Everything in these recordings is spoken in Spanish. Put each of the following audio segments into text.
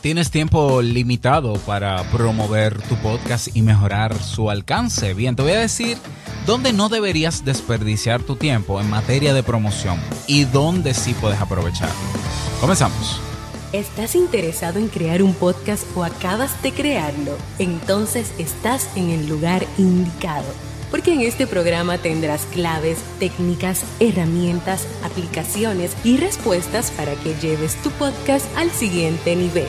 tienes tiempo limitado para promover tu podcast y mejorar su alcance. Bien, te voy a decir dónde no deberías desperdiciar tu tiempo en materia de promoción y dónde sí puedes aprovecharlo. Comenzamos. ¿Estás interesado en crear un podcast o acabas de crearlo? Entonces estás en el lugar indicado porque en este programa tendrás claves, técnicas, herramientas, aplicaciones y respuestas para que lleves tu podcast al siguiente nivel.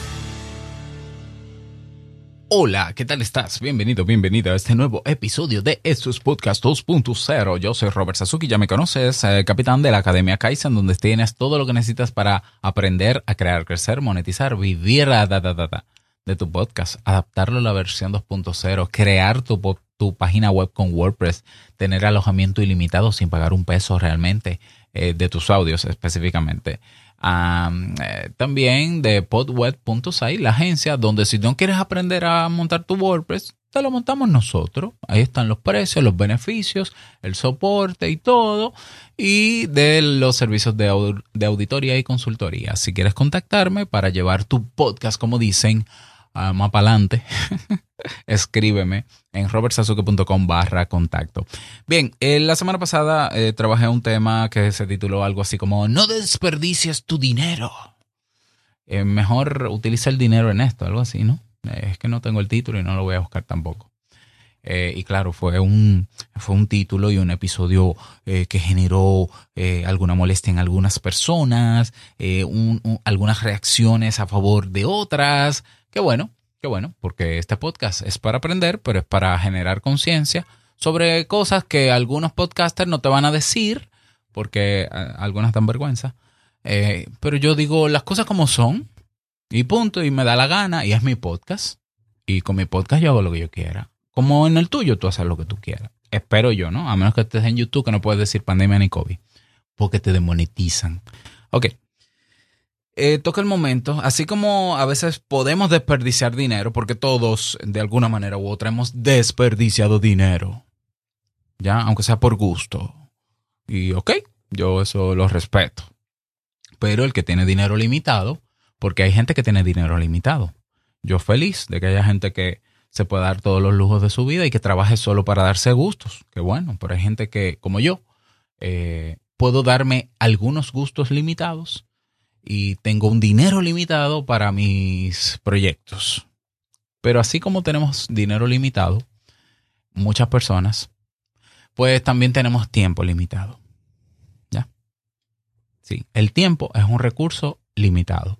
Hola, ¿qué tal estás? Bienvenido, bienvenida a este nuevo episodio de Estos Podcast 2.0. Yo soy Robert Sasuki, ya me conoces, eh, capitán de la Academia Kaizen, donde tienes todo lo que necesitas para aprender a crear, crecer, monetizar, vivir da, da, da, de tu podcast, adaptarlo a la versión 2.0, crear tu, tu página web con WordPress, tener alojamiento ilimitado sin pagar un peso realmente eh, de tus audios específicamente. Eh, también de podweb.site, la agencia donde si no quieres aprender a montar tu WordPress, te lo montamos nosotros. Ahí están los precios, los beneficios, el soporte y todo. Y de los servicios de, de auditoría y consultoría. Si quieres contactarme para llevar tu podcast, como dicen, más para adelante, escríbeme en robertsazuke.com barra contacto. Bien, eh, la semana pasada eh, trabajé un tema que se tituló algo así como No desperdicies tu dinero. Eh, mejor utiliza el dinero en esto, algo así, ¿no? es que no tengo el título y no lo voy a buscar tampoco. y claro, fue un, fue un título y un episodio que generó alguna molestia en algunas personas, algunas reacciones a favor de otras. Qué bueno, Qué bueno, porque este podcast es para aprender, pero es para generar conciencia sobre cosas que algunos podcasters no te van a decir, porque eh, algunas dan vergüenza. Eh, pero yo digo las cosas como son, y punto, y me da la gana, y es mi podcast. Y con mi podcast yo hago lo que yo quiera. Como en el tuyo tú haces lo que tú quieras. Espero yo, ¿no? A menos que estés en YouTube que no puedes decir pandemia ni COVID, porque te demonetizan. Ok, eh, toca el momento, así como a veces podemos desperdiciar dinero, porque todos de alguna manera u otra hemos desperdiciado dinero, ya, aunque sea por gusto. Y ok, yo eso lo respeto. Pero el que tiene dinero limitado, porque hay gente que tiene dinero limitado. Yo feliz de que haya gente que se pueda dar todos los lujos de su vida y que trabaje solo para darse gustos. Qué bueno, pero hay gente que, como yo, eh, puedo darme algunos gustos limitados y tengo un dinero limitado para mis proyectos. Pero así como tenemos dinero limitado, muchas personas, pues también tenemos tiempo limitado. ¿Ya? Sí, el tiempo es un recurso limitado.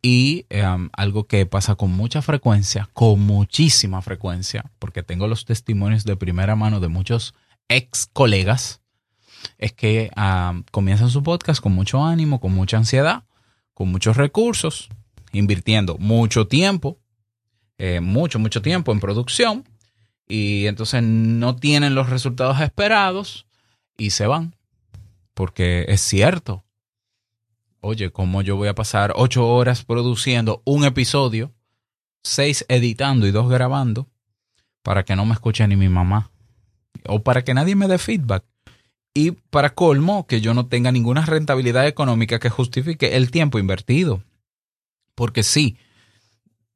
Y em, algo que pasa con mucha frecuencia, con muchísima frecuencia, porque tengo los testimonios de primera mano de muchos ex colegas es que ah, comienzan su podcast con mucho ánimo, con mucha ansiedad, con muchos recursos, invirtiendo mucho tiempo, eh, mucho, mucho tiempo en producción, y entonces no tienen los resultados esperados y se van. Porque es cierto. Oye, ¿cómo yo voy a pasar ocho horas produciendo un episodio, seis editando y dos grabando, para que no me escuche ni mi mamá? O para que nadie me dé feedback. Y para colmo, que yo no tenga ninguna rentabilidad económica que justifique el tiempo invertido. Porque sí,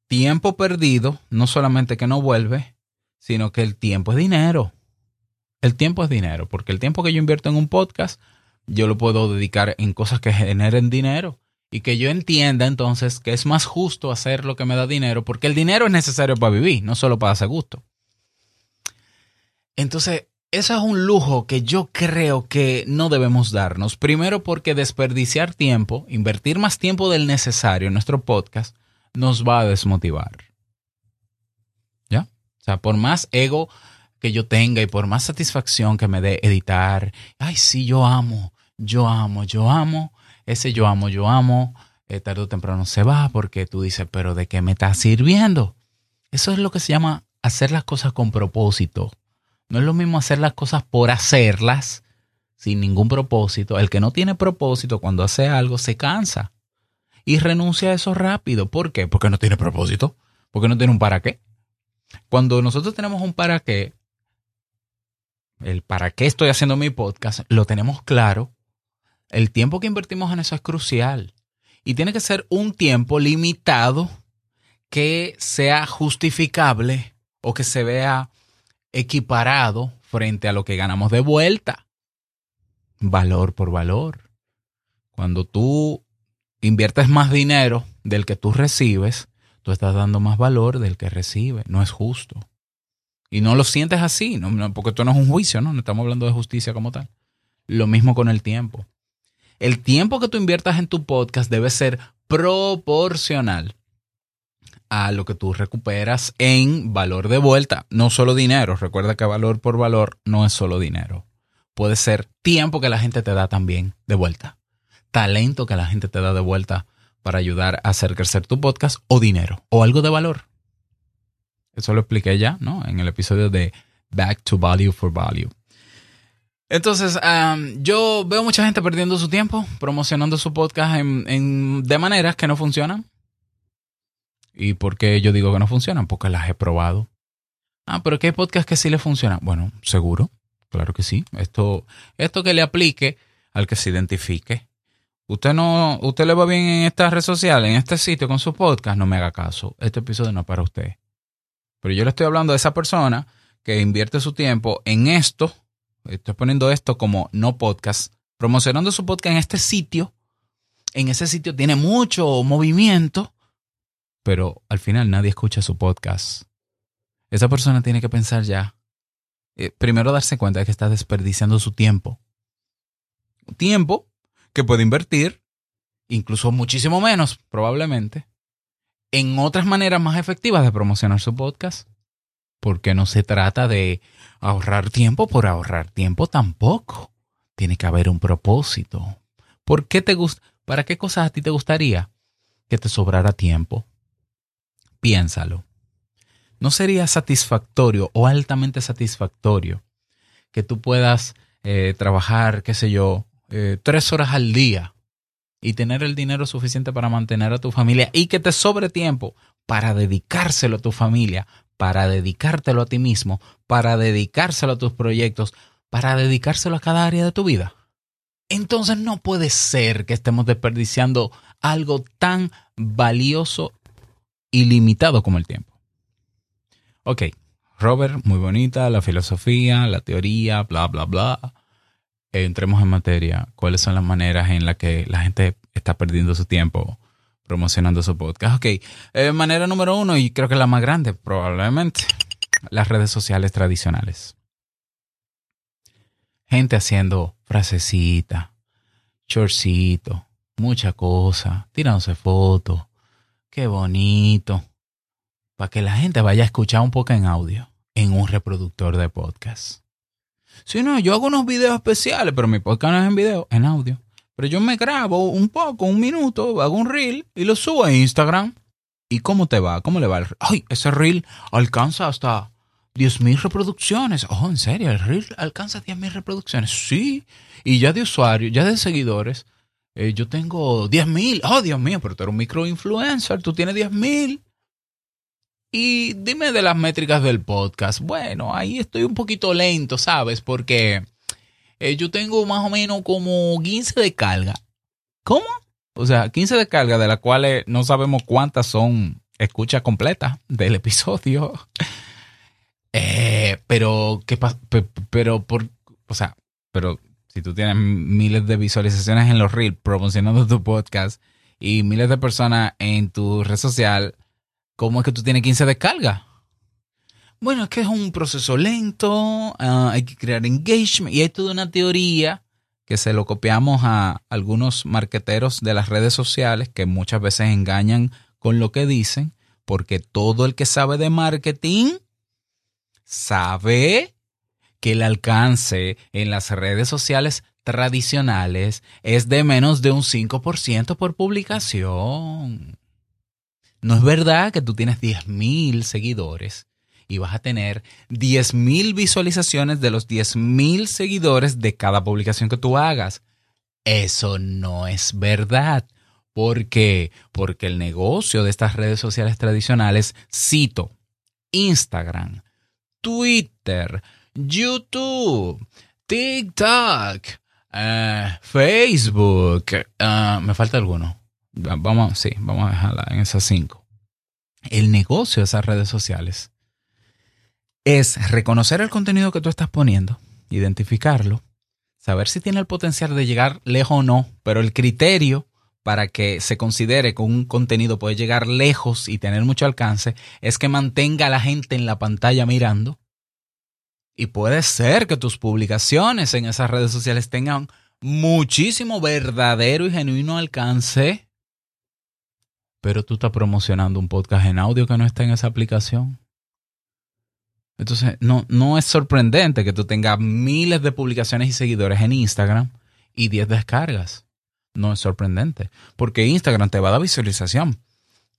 tiempo perdido, no solamente que no vuelve, sino que el tiempo es dinero. El tiempo es dinero, porque el tiempo que yo invierto en un podcast, yo lo puedo dedicar en cosas que generen dinero. Y que yo entienda entonces que es más justo hacer lo que me da dinero, porque el dinero es necesario para vivir, no solo para hacer gusto. Entonces, eso es un lujo que yo creo que no debemos darnos. Primero porque desperdiciar tiempo, invertir más tiempo del necesario en nuestro podcast, nos va a desmotivar. ¿Ya? O sea, por más ego que yo tenga y por más satisfacción que me dé editar, ay, sí, yo amo, yo amo, yo amo, ese yo amo, yo amo, eh, tarde o temprano se va porque tú dices, pero ¿de qué me está sirviendo? Eso es lo que se llama hacer las cosas con propósito. No es lo mismo hacer las cosas por hacerlas, sin ningún propósito. El que no tiene propósito cuando hace algo se cansa y renuncia a eso rápido. ¿Por qué? Porque no tiene propósito. Porque no tiene un para qué. Cuando nosotros tenemos un para qué, el para qué estoy haciendo mi podcast, lo tenemos claro. El tiempo que invertimos en eso es crucial. Y tiene que ser un tiempo limitado que sea justificable o que se vea equiparado frente a lo que ganamos de vuelta. Valor por valor. Cuando tú inviertes más dinero del que tú recibes, tú estás dando más valor del que recibe. No es justo. Y no lo sientes así, ¿no? porque esto no es un juicio, ¿no? No estamos hablando de justicia como tal. Lo mismo con el tiempo. El tiempo que tú inviertas en tu podcast debe ser proporcional a lo que tú recuperas en valor de vuelta, no solo dinero. Recuerda que valor por valor no es solo dinero. Puede ser tiempo que la gente te da también de vuelta, talento que la gente te da de vuelta para ayudar a hacer crecer tu podcast o dinero o algo de valor. Eso lo expliqué ya, ¿no? En el episodio de Back to Value for Value. Entonces, yo veo mucha gente perdiendo su tiempo promocionando su podcast en, de maneras que no funcionan. ¿Y por qué yo digo que no funcionan? Porque las he probado. Ah, pero ¿qué hay podcasts que sí le funcionan? Bueno, seguro, claro que sí. Esto, esto que le aplique al que se identifique. Usted no, usted le va bien en esta red social, en este sitio con su podcast, no me haga caso. Este episodio no es para usted. Pero yo le estoy hablando de esa persona que invierte su tiempo en esto. Estoy poniendo esto como no podcast, promocionando su podcast en este sitio. En ese sitio tiene mucho movimiento pero al final nadie escucha su podcast. Esa persona tiene que pensar ya, eh, primero darse cuenta de que está desperdiciando su tiempo. Tiempo que puede invertir, incluso muchísimo menos probablemente, en otras maneras más efectivas de promocionar su podcast. Porque no se trata de ahorrar tiempo por ahorrar tiempo tampoco. Tiene que haber un propósito. ¿Por qué te gusta? ¿Para qué cosas a ti te gustaría que te sobrara tiempo? Piénsalo. ¿No sería satisfactorio o altamente satisfactorio que tú puedas eh, trabajar, qué sé yo, eh, tres horas al día y tener el dinero suficiente para mantener a tu familia y que te sobre tiempo para dedicárselo a tu familia, para dedicártelo a ti mismo, para dedicárselo a tus proyectos, para dedicárselo a cada área de tu vida? Entonces no puede ser que estemos desperdiciando algo tan valioso ilimitado como el tiempo. Ok, Robert, muy bonita, la filosofía, la teoría, bla, bla, bla. Entremos en materia. ¿Cuáles son las maneras en las que la gente está perdiendo su tiempo promocionando su podcast? Ok, eh, manera número uno, y creo que la más grande probablemente, las redes sociales tradicionales. Gente haciendo frasecita, chorcito, mucha cosa, tirándose fotos, Qué bonito. Para que la gente vaya a escuchar un poco en audio en un reproductor de podcast. Si no, yo hago unos videos especiales, pero mi podcast no es en video, en audio. Pero yo me grabo un poco, un minuto, hago un reel y lo subo a Instagram. ¿Y cómo te va? ¿Cómo le va el Ay, ese reel alcanza hasta 10.000 reproducciones. Oh, en serio, el reel alcanza 10.000 reproducciones. Sí. Y ya de usuarios, ya de seguidores, eh, yo tengo 10 mil. Oh, Dios mío, pero tú eres un microinfluencer, tú tienes 10 mil. Y dime de las métricas del podcast. Bueno, ahí estoy un poquito lento, ¿sabes? Porque eh, yo tengo más o menos como 15 de carga. ¿Cómo? O sea, 15 de carga, de las cuales no sabemos cuántas son escucha completa del episodio. Eh, pero, ¿qué pasa? Pero, por, o sea, pero si tú tienes miles de visualizaciones en los reels promocionando tu podcast y miles de personas en tu red social, ¿cómo es que tú tienes 15 descargas? Bueno, es que es un proceso lento, ah, hay que crear engagement y hay toda una teoría que se lo copiamos a algunos marqueteros de las redes sociales que muchas veces engañan con lo que dicen, porque todo el que sabe de marketing sabe que el alcance en las redes sociales tradicionales es de menos de un 5% por publicación. No es verdad que tú tienes 10.000 seguidores y vas a tener 10.000 visualizaciones de los 10.000 seguidores de cada publicación que tú hagas. Eso no es verdad. ¿Por qué? Porque el negocio de estas redes sociales tradicionales, cito, Instagram, Twitter, YouTube, TikTok, eh, Facebook, eh, me falta alguno. Vamos, sí, vamos a dejarla en esas cinco. El negocio de esas redes sociales es reconocer el contenido que tú estás poniendo, identificarlo, saber si tiene el potencial de llegar lejos o no, pero el criterio para que se considere que un contenido puede llegar lejos y tener mucho alcance es que mantenga a la gente en la pantalla mirando. Y puede ser que tus publicaciones en esas redes sociales tengan muchísimo verdadero y genuino alcance, pero tú estás promocionando un podcast en audio que no está en esa aplicación. Entonces, no, no es sorprendente que tú tengas miles de publicaciones y seguidores en Instagram y 10 descargas. No es sorprendente, porque Instagram te va a dar visualización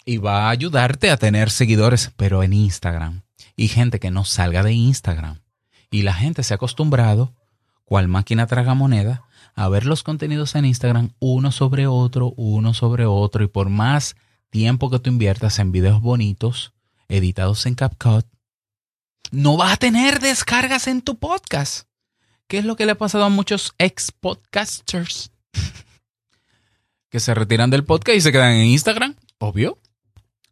y va a ayudarte a tener seguidores, pero en Instagram. Y gente que no salga de Instagram. Y la gente se ha acostumbrado, cual máquina traga moneda, a ver los contenidos en Instagram uno sobre otro, uno sobre otro. Y por más tiempo que tú inviertas en videos bonitos, editados en CapCut, no vas a tener descargas en tu podcast. ¿Qué es lo que le ha pasado a muchos ex podcasters? que se retiran del podcast y se quedan en Instagram, obvio,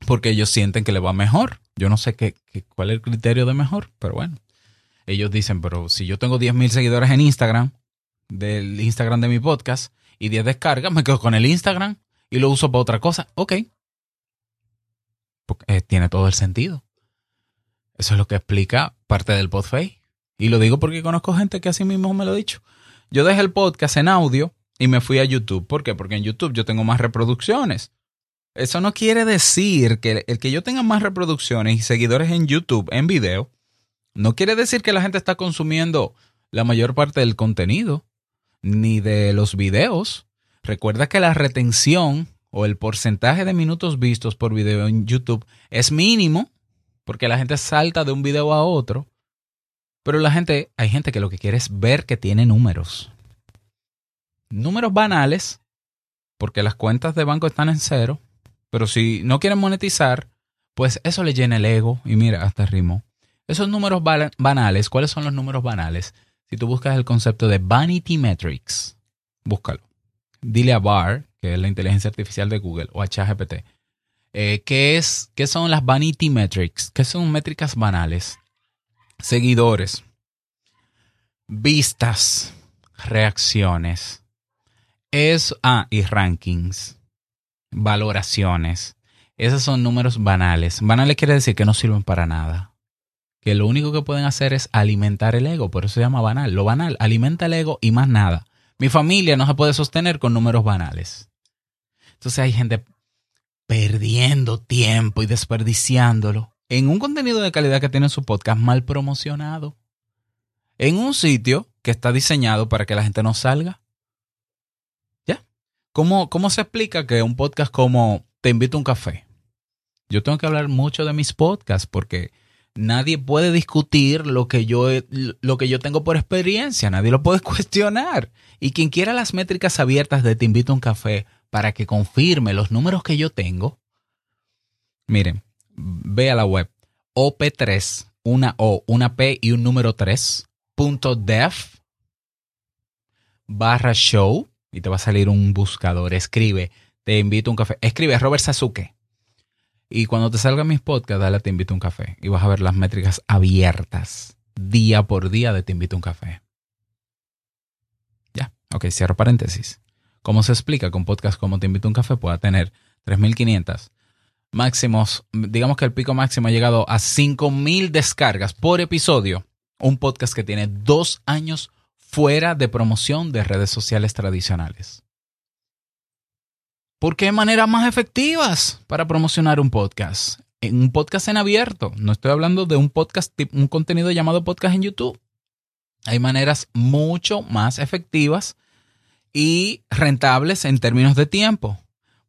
porque ellos sienten que le va mejor. Yo no sé qué, cuál es el criterio de mejor, pero bueno. Ellos dicen, pero si yo tengo 10.000 seguidores en Instagram, del Instagram de mi podcast, y 10 descargas, me quedo con el Instagram y lo uso para otra cosa. Ok. Porque, eh, tiene todo el sentido. Eso es lo que explica parte del podface. Y lo digo porque conozco gente que así mismo me lo ha dicho. Yo dejé el podcast en audio y me fui a YouTube. ¿Por qué? Porque en YouTube yo tengo más reproducciones. Eso no quiere decir que el que yo tenga más reproducciones y seguidores en YouTube, en video, no quiere decir que la gente está consumiendo la mayor parte del contenido, ni de los videos. Recuerda que la retención o el porcentaje de minutos vistos por video en YouTube es mínimo porque la gente salta de un video a otro, pero la gente, hay gente que lo que quiere es ver que tiene números. Números banales, porque las cuentas de banco están en cero, pero si no quieren monetizar, pues eso le llena el ego y mira, hasta rimo. Esos números banales, ¿cuáles son los números banales? Si tú buscas el concepto de Vanity Metrics, búscalo. Dile a Bar, que es la inteligencia artificial de Google, o a ChatGPT, eh, ¿qué, es, ¿Qué son las vanity metrics? ¿Qué son métricas banales? Seguidores, vistas, reacciones, es, ah, y rankings, valoraciones. Esos son números banales. Banales quiere decir que no sirven para nada. Que lo único que pueden hacer es alimentar el ego. Por eso se llama banal. Lo banal alimenta el ego y más nada. Mi familia no se puede sostener con números banales. Entonces hay gente perdiendo tiempo y desperdiciándolo en un contenido de calidad que tiene su podcast mal promocionado. En un sitio que está diseñado para que la gente no salga. ¿Ya? ¿Cómo, cómo se explica que un podcast como Te invito a un café? Yo tengo que hablar mucho de mis podcasts porque nadie puede discutir lo que yo, lo que yo tengo por experiencia, nadie lo puede cuestionar. Y quien quiera las métricas abiertas de Te invito a un café para que confirme los números que yo tengo, miren, ve a la web op3, una O, una P y un número 3, punto def barra show y te va a salir un buscador. Escribe, te invito a un café. Escribe Robert Sasuke. Y cuando te salgan mis podcasts, dale te invito a un café. Y vas a ver las métricas abiertas día por día de te invito a un café. Ya, ok, cierro paréntesis. ¿Cómo se explica que un podcast como Te invito a un café pueda tener 3.500 máximos? Digamos que el pico máximo ha llegado a 5.000 descargas por episodio. Un podcast que tiene dos años fuera de promoción de redes sociales tradicionales. ¿Por qué maneras más efectivas para promocionar un podcast? En un podcast en abierto. No estoy hablando de un podcast, un contenido llamado podcast en YouTube. Hay maneras mucho más efectivas y rentables en términos de tiempo.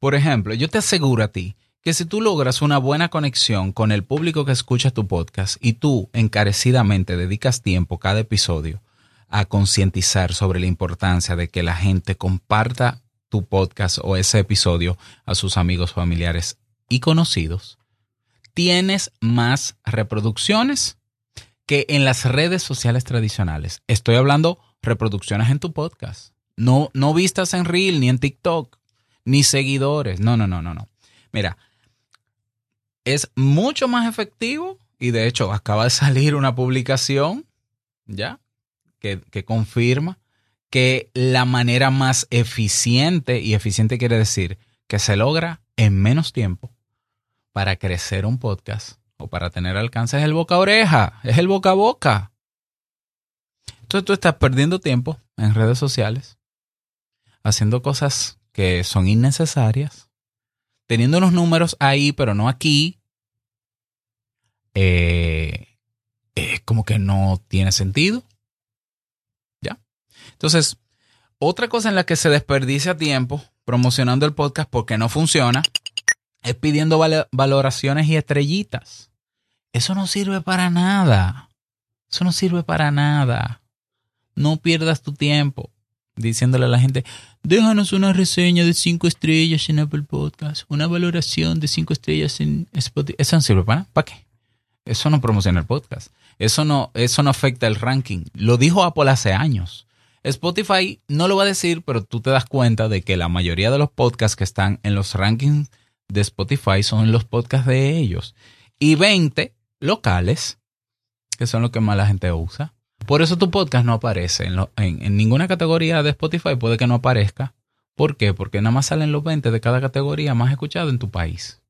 Por ejemplo, yo te aseguro a ti que si tú logras una buena conexión con el público que escucha tu podcast y tú encarecidamente dedicas tiempo cada episodio a concientizar sobre la importancia de que la gente comparta tu podcast o ese episodio a sus amigos, familiares y conocidos, tienes más reproducciones que en las redes sociales tradicionales. Estoy hablando reproducciones en tu podcast. No, no vistas en Reel, ni en TikTok, ni seguidores. No, no, no, no, no. Mira, es mucho más efectivo y de hecho acaba de salir una publicación, ¿ya? Que, que confirma que la manera más eficiente, y eficiente quiere decir que se logra en menos tiempo para crecer un podcast o para tener alcance es el boca a oreja, es el boca a boca. Entonces tú estás perdiendo tiempo en redes sociales, haciendo cosas que son innecesarias, teniendo unos números ahí, pero no aquí. Eh, como que no tiene sentido. Entonces, otra cosa en la que se desperdicia tiempo promocionando el podcast porque no funciona es pidiendo valoraciones y estrellitas. Eso no sirve para nada. Eso no sirve para nada. No pierdas tu tiempo diciéndole a la gente, déjanos una reseña de cinco estrellas en Apple Podcast, una valoración de cinco estrellas en Spotify. Eso no sirve para nada. ¿Para qué? Eso no promociona el podcast. Eso no, eso no afecta el ranking. Lo dijo Apple hace años. Spotify no lo va a decir, pero tú te das cuenta de que la mayoría de los podcasts que están en los rankings de Spotify son los podcasts de ellos. Y 20 locales, que son los que más la gente usa. Por eso tu podcast no aparece en, ninguna categoría de Spotify, puede que no aparezca. ¿Por qué? Porque nada más salen los 20 de cada categoría más escuchado en tu país.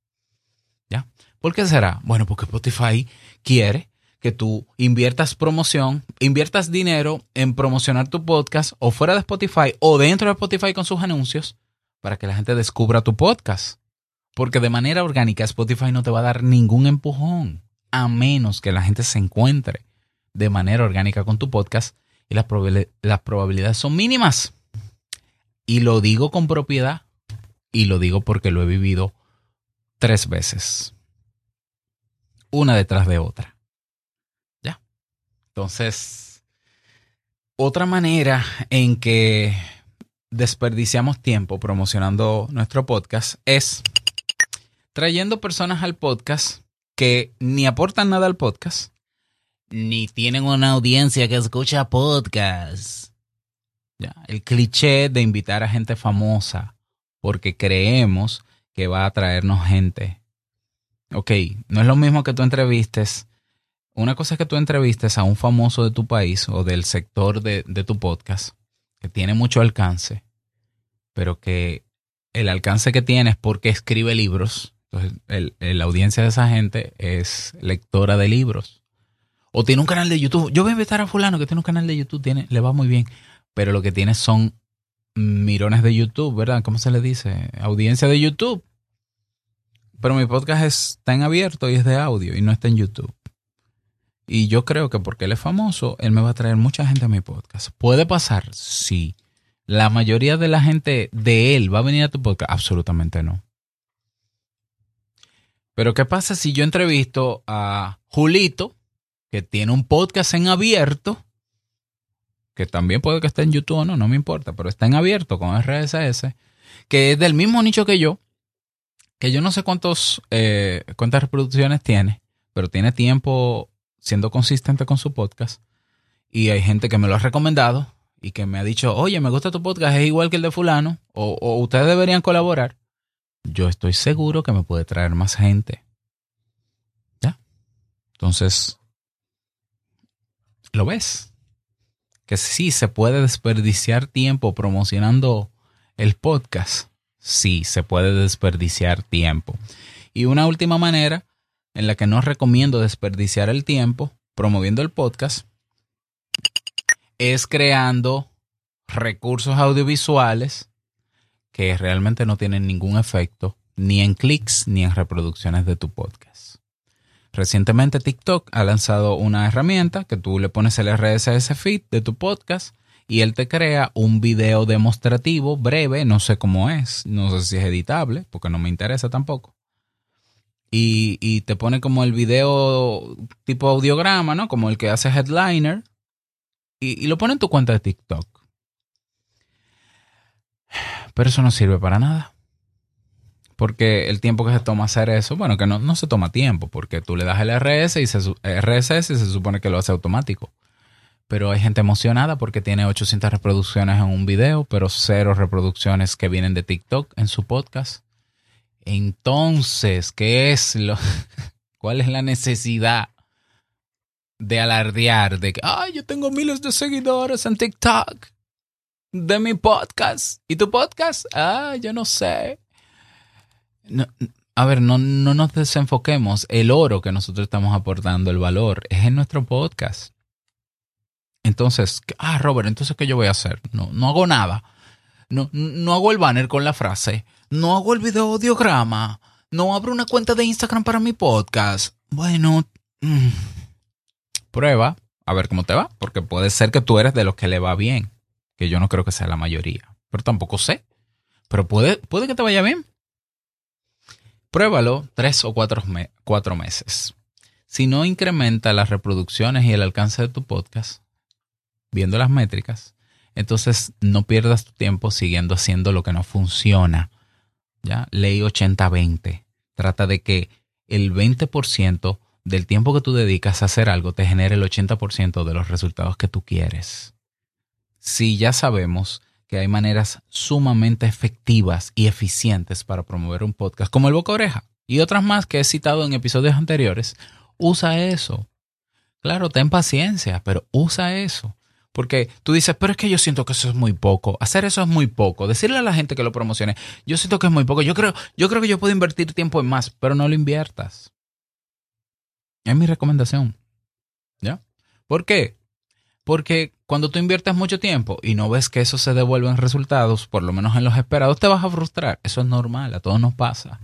¿Ya? ¿Por qué será? Bueno, porque Spotify quiere que tú inviertas promoción, inviertas dinero en promocionar tu podcast o fuera de Spotify o dentro de Spotify con sus anuncios para que la gente descubra tu podcast. Porque de manera orgánica Spotify no te va a dar ningún empujón a menos que la gente se encuentre de manera orgánica con tu podcast y las, las probabilidades son mínimas. Y lo digo con propiedad y lo digo porque lo he vivido tres veces. Una detrás de otra. Entonces, otra manera en que desperdiciamos tiempo promocionando nuestro podcast es trayendo personas al podcast que ni aportan nada al podcast, ni tienen una audiencia que escucha podcast. Ya, el cliché de invitar a gente famosa porque creemos que va a traernos gente. Ok, no es lo mismo que tú entrevistes una cosa es que tú entrevistes a un famoso de tu país o del sector de, tu podcast que tiene mucho alcance, pero que el alcance que tiene es porque escribe libros. Entonces, la audiencia de esa gente es lectora de libros. O tiene un canal de YouTube. Yo voy a invitar a fulano que tiene un canal de YouTube, tiene, le va muy bien, pero lo que tiene son mirones de YouTube, ¿verdad? ¿Cómo se le dice? Audiencia de YouTube. Pero mi podcast está en abierto y es de audio y no está en YouTube. Y yo creo que porque él es famoso, él me va a traer mucha gente a mi podcast. ¿Puede pasar? Sí. ¿La mayoría de la gente de él va a venir a tu podcast? Absolutamente no. Pero ¿qué pasa si yo entrevisto a Julito, que tiene un podcast en abierto, que también puede que esté en YouTube o no, no me importa, pero está en abierto con RSS, que es del mismo nicho que yo, que yo no sé cuántos, eh, cuántas reproducciones tiene, pero tiene tiempo siendo consistente con su podcast. Y hay gente que me lo ha recomendado y que me ha dicho, oye, me gusta tu podcast, es igual que el de fulano, o, ustedes deberían colaborar. Yo estoy seguro que me puede traer más gente. ¿Ya? Entonces, ¿lo ves? Que sí, se puede desperdiciar tiempo promocionando el podcast. Sí, se puede desperdiciar tiempo. Y una última manera en la que no recomiendo desperdiciar el tiempo promoviendo el podcast es creando recursos audiovisuales que realmente no tienen ningún efecto ni en clics ni en reproducciones de tu podcast. Recientemente TikTok ha lanzado una herramienta que tú le pones el RSS feed de tu podcast y él te crea un video demostrativo breve, no sé cómo es, no sé si es editable, porque no me interesa tampoco y, te pone como el video tipo audiograma, ¿no? Como el que hace Headliner y, y lo pone en tu cuenta de TikTok. Pero eso no sirve para nada. Porque el tiempo que se toma hacer eso, bueno, que no, no se toma tiempo, porque tú le das el RS y se, RSS y se supone que lo hace automático. Pero hay gente emocionada porque tiene 800 reproducciones en un video, pero cero reproducciones que vienen de TikTok en su podcast. Entonces, ¿qué es lo, cuál es la necesidad de alardear de que, ay, yo tengo miles de seguidores en TikTok de mi podcast? ¿Y tu podcast? Ah, yo no sé. a ver, no, no nos desenfoquemos. El oro que nosotros estamos aportando, el valor, es en nuestro podcast. Entonces, ah, Robert, entonces, ¿qué yo voy a hacer? No, no hago nada. No, no hago el banner con la frase no hago el video audiograma, no abro una cuenta de Instagram para mi podcast. Bueno, mm, prueba, a ver cómo te va, porque puede ser que tú eres de los que le va bien, que yo no creo que sea la mayoría, pero tampoco sé. Pero puede, puede que te vaya bien. Pruébalo tres o cuatro, cuatro meses. Si no incrementa las reproducciones y el alcance de tu podcast, viendo las métricas, entonces no pierdas tu tiempo siguiendo haciendo lo que no funciona Ley 80-20. Trata de que el 20% del tiempo que tú dedicas a hacer algo te genere el 80% de los resultados que tú quieres. Si ya sabemos que hay maneras sumamente efectivas y eficientes para promover un podcast, como el boca oreja y otras más que he citado en episodios anteriores, usa eso. Claro, ten paciencia, pero usa eso. Porque tú dices, pero es que yo siento que eso es muy poco. Hacer eso es muy poco. Decirle a la gente que lo promocione, yo siento que es muy poco. Yo creo, yo creo que yo puedo invertir tiempo en más, pero no lo inviertas. Es mi recomendación. ¿Ya? ¿Por qué? Porque cuando tú inviertes mucho tiempo y no ves que eso se devuelve en resultados, por lo menos en los esperados, te vas a frustrar. Eso es normal, a todos nos pasa.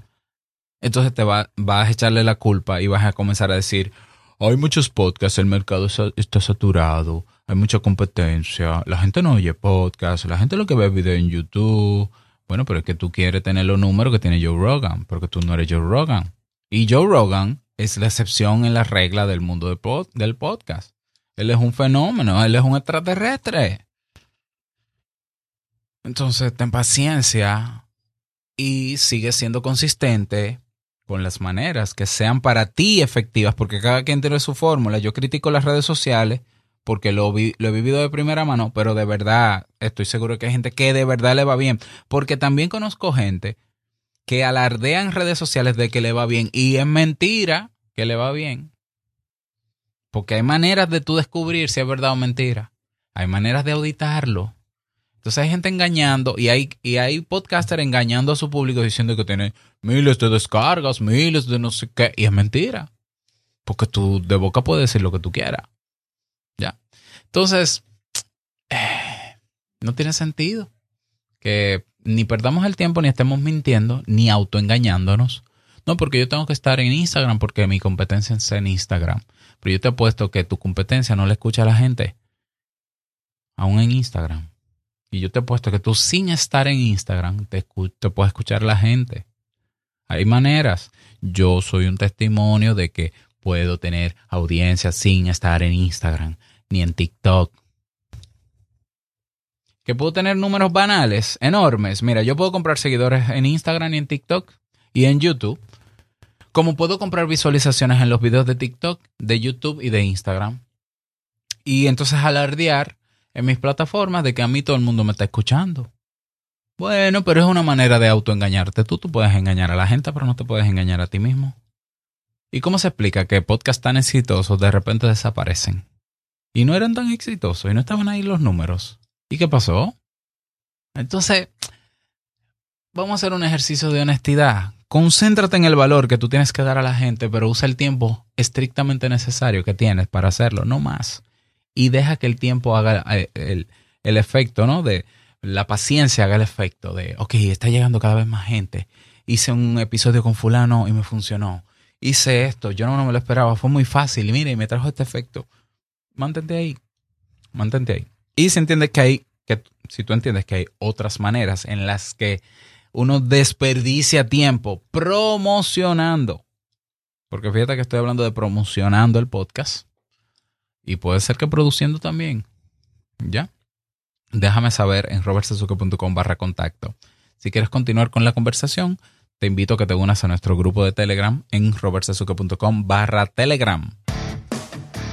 Entonces te vas a echarle la culpa y vas a comenzar a decir, hay muchos podcasts, el mercado está saturado, hay mucha competencia, la gente no oye podcast, la gente lo que ve video en YouTube. Bueno, pero es que tú quieres tener los números que tiene Joe Rogan, porque tú no eres Joe Rogan. Y Joe Rogan es la excepción en la regla del mundo del podcast. Él es un fenómeno, él es un extraterrestre. Entonces, ten paciencia y sigue siendo consistente con las maneras que sean para ti efectivas, porque cada quien tiene su fórmula. Yo critico las redes sociales porque lo, lo he vivido de primera mano, pero de verdad estoy seguro que hay gente que de verdad le va bien, porque también conozco gente que alardea en redes sociales de que le va bien y es mentira que le va bien. Porque hay maneras de tú descubrir si es verdad o mentira. Hay maneras de auditarlo. Entonces hay gente engañando y hay, y hay podcaster engañando a su público diciendo que tiene miles de descargas, miles de no sé qué. Y es mentira. Porque tú de boca puedes decir lo que tú quieras. Entonces, eh, no tiene sentido que ni perdamos el tiempo, ni estemos mintiendo, ni autoengañándonos. No, porque yo tengo que estar en Instagram porque mi competencia es en Instagram. Pero yo te apuesto que tu competencia no le escucha a la gente. Aún en Instagram. Y yo te apuesto que tú sin estar en Instagram te, te puede escuchar la gente. Hay maneras. Yo soy un testimonio de que puedo tener audiencia sin estar en Instagram ni en TikTok. Que puedo tener números banales, enormes. Mira, yo puedo comprar seguidores en Instagram y en TikTok y en YouTube. Como puedo comprar visualizaciones en los videos de TikTok, de YouTube y de Instagram. Y entonces alardear en mis plataformas de que a mí todo el mundo me está escuchando. Bueno, pero es una manera de autoengañarte. Tú, tú puedes engañar a la gente, pero no te puedes engañar a ti mismo. ¿Y cómo se explica que podcasts tan exitosos de repente desaparecen? Y no eran tan exitosos y no estaban ahí los números. ¿Y qué pasó? Entonces, vamos a hacer un ejercicio de honestidad. Concéntrate en el valor que tú tienes que dar a la gente, pero usa el tiempo estrictamente necesario que tienes para hacerlo, no más. Y deja que el tiempo haga eh, el, el efecto, ¿no? De la paciencia haga el efecto de, ok, está llegando cada vez más gente. Hice un episodio con fulano y me funcionó hice esto, yo no, me lo esperaba, fue muy fácil y mire, y me trajo este efecto. Mantente ahí, mantente ahí. Y se entiende que hay, que si tú entiendes que hay otras maneras en las que uno desperdicia tiempo promocionando Porque fíjate que estoy hablando de promocionando el podcast. Y puede ser que produciendo también. ¿Ya? Déjame saber en robertsazuke.com barra contacto. Si quieres continuar con la conversación, te invito a que te unas a nuestro grupo de Telegram en robertsazuke.com barra Telegram.